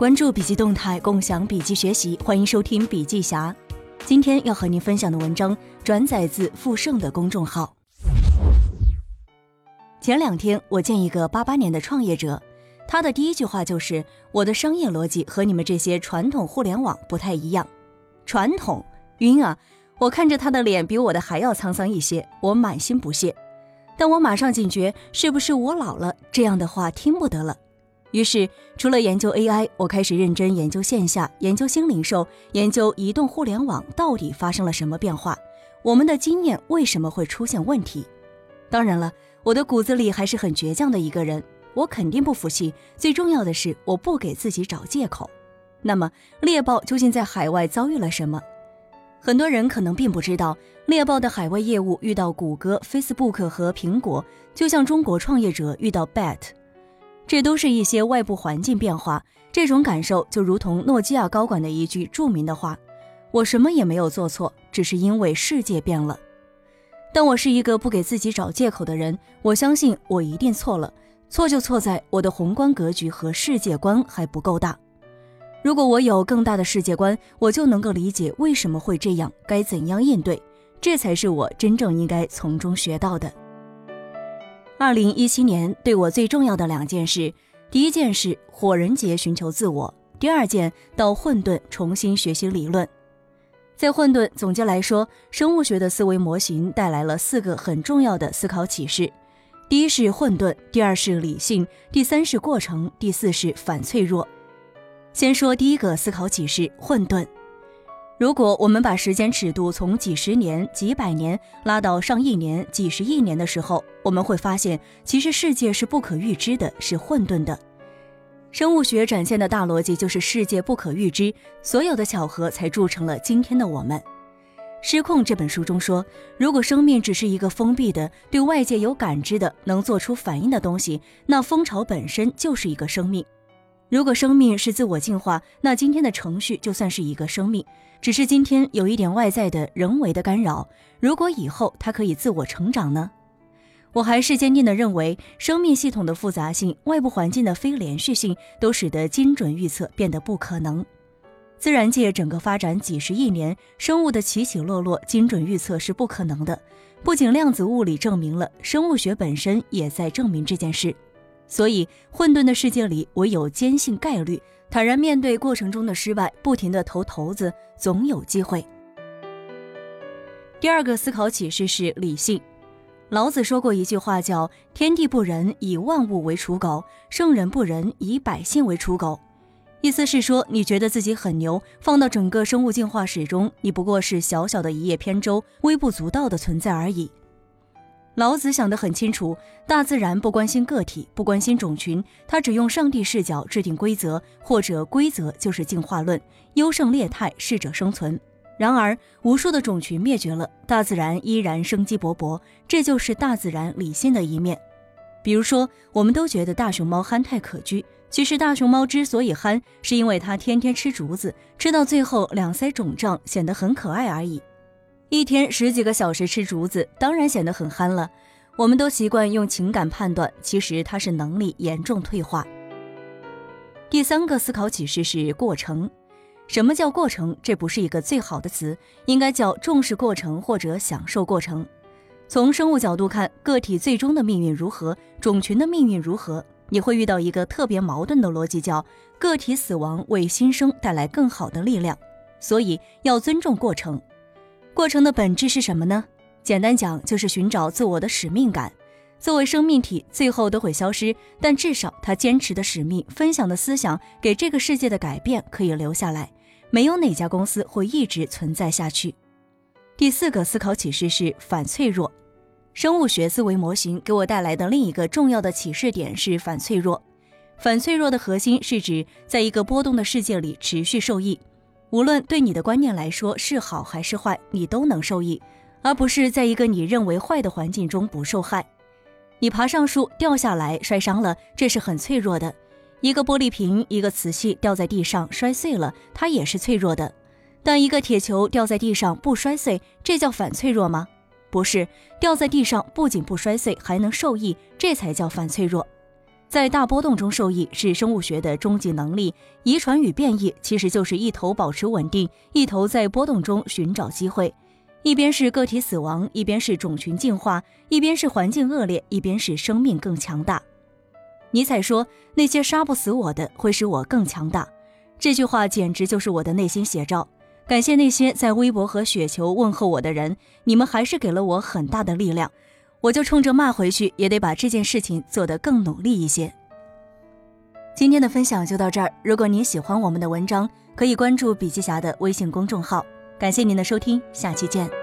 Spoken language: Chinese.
关注笔记动态，共享笔记学习，欢迎收听笔记侠。今天要和您分享的文章转载自富盛的公众号。前两天我见一个八八年的创业者，他的第一句话就是：“我的商业逻辑和你们这些传统互联网不太一样。”传统晕啊！我看着他的脸比我的还要沧桑一些，我满心不屑。但我马上警觉，是不是我老了？这样的话听不得了。于是，除了研究 AI，我开始认真研究线下，研究新零售，研究移动互联网到底发生了什么变化，我们的经验为什么会出现问题？当然了，我的骨子里还是很倔强的一个人，我肯定不服气。最重要的是，我不给自己找借口。那么，猎豹究竟在海外遭遇了什么？很多人可能并不知道，猎豹的海外业务遇到谷歌、Facebook 和苹果，就像中国创业者遇到 BAT。这都是一些外部环境变化，这种感受就如同诺基亚高管的一句著名的话：“我什么也没有做错，只是因为世界变了。”但我是一个不给自己找借口的人，我相信我一定错了，错就错在我的宏观格局和世界观还不够大。如果我有更大的世界观，我就能够理解为什么会这样，该怎样应对，这才是我真正应该从中学到的。二零一七年对我最重要的两件事，第一件事火人节寻求自我，第二件到混沌重新学习理论。在混沌，总结来说，生物学的思维模型带来了四个很重要的思考启示：第一是混沌，第二是理性，第三是过程，第四是反脆弱。先说第一个思考启示：混沌。如果我们把时间尺度从几十年、几百年拉到上亿年、几十亿年的时候，我们会发现，其实世界是不可预知的，是混沌的。生物学展现的大逻辑就是世界不可预知，所有的巧合才铸成了今天的我们。《失控》这本书中说，如果生命只是一个封闭的、对外界有感知的、能做出反应的东西，那蜂巢本身就是一个生命。如果生命是自我进化，那今天的程序就算是一个生命，只是今天有一点外在的人为的干扰。如果以后它可以自我成长呢？我还是坚定地认为，生命系统的复杂性、外部环境的非连续性，都使得精准预测变得不可能。自然界整个发展几十亿年，生物的起起落落，精准预测是不可能的。不仅量子物理证明了，生物学本身也在证明这件事。所以，混沌的世界里，唯有坚信概率，坦然面对过程中的失败，不停地投骰子，总有机会。第二个思考启示是理性。老子说过一句话，叫“天地不仁，以万物为刍狗；圣人不仁，以百姓为刍狗。”意思是说，你觉得自己很牛，放到整个生物进化史中，你不过是小小的一叶扁舟，微不足道的存在而已。老子想得很清楚，大自然不关心个体，不关心种群，他只用上帝视角制定规则，或者规则就是进化论，优胜劣汰，适者生存。然而，无数的种群灭绝了，大自然依然生机勃勃，这就是大自然理性的一面。比如说，我们都觉得大熊猫憨态可掬，其实大熊猫之所以憨，是因为它天天吃竹子，吃到最后两腮肿胀，显得很可爱而已。一天十几个小时吃竹子，当然显得很憨了。我们都习惯用情感判断，其实它是能力严重退化。第三个思考启示是过程。什么叫过程？这不是一个最好的词，应该叫重视过程或者享受过程。从生物角度看，个体最终的命运如何，种群的命运如何，你会遇到一个特别矛盾的逻辑，叫个体死亡为新生带来更好的力量。所以要尊重过程。过程的本质是什么呢？简单讲，就是寻找自我的使命感。作为生命体，最后都会消失，但至少他坚持的使命、分享的思想、给这个世界的改变可以留下来。没有哪家公司会一直存在下去。第四个思考启示是反脆弱。生物学思维模型给我带来的另一个重要的启示点是反脆弱。反脆弱的核心是指在一个波动的世界里持续受益。无论对你的观念来说是好还是坏，你都能受益，而不是在一个你认为坏的环境中不受害。你爬上树掉下来摔伤了，这是很脆弱的。一个玻璃瓶、一个瓷器掉在地上摔碎了，它也是脆弱的。但一个铁球掉在地上不摔碎，这叫反脆弱吗？不是，掉在地上不仅不摔碎，还能受益，这才叫反脆弱。在大波动中受益是生物学的终极能力，遗传与变异其实就是一头保持稳定，一头在波动中寻找机会。一边是个体死亡，一边是种群进化，一边是环境恶劣，一边是生命更强大。尼采说：“那些杀不死我的，会使我更强大。”这句话简直就是我的内心写照。感谢那些在微博和雪球问候我的人，你们还是给了我很大的力量。我就冲着骂回去，也得把这件事情做得更努力一些。今天的分享就到这儿。如果您喜欢我们的文章，可以关注笔记侠的微信公众号。感谢您的收听，下期见。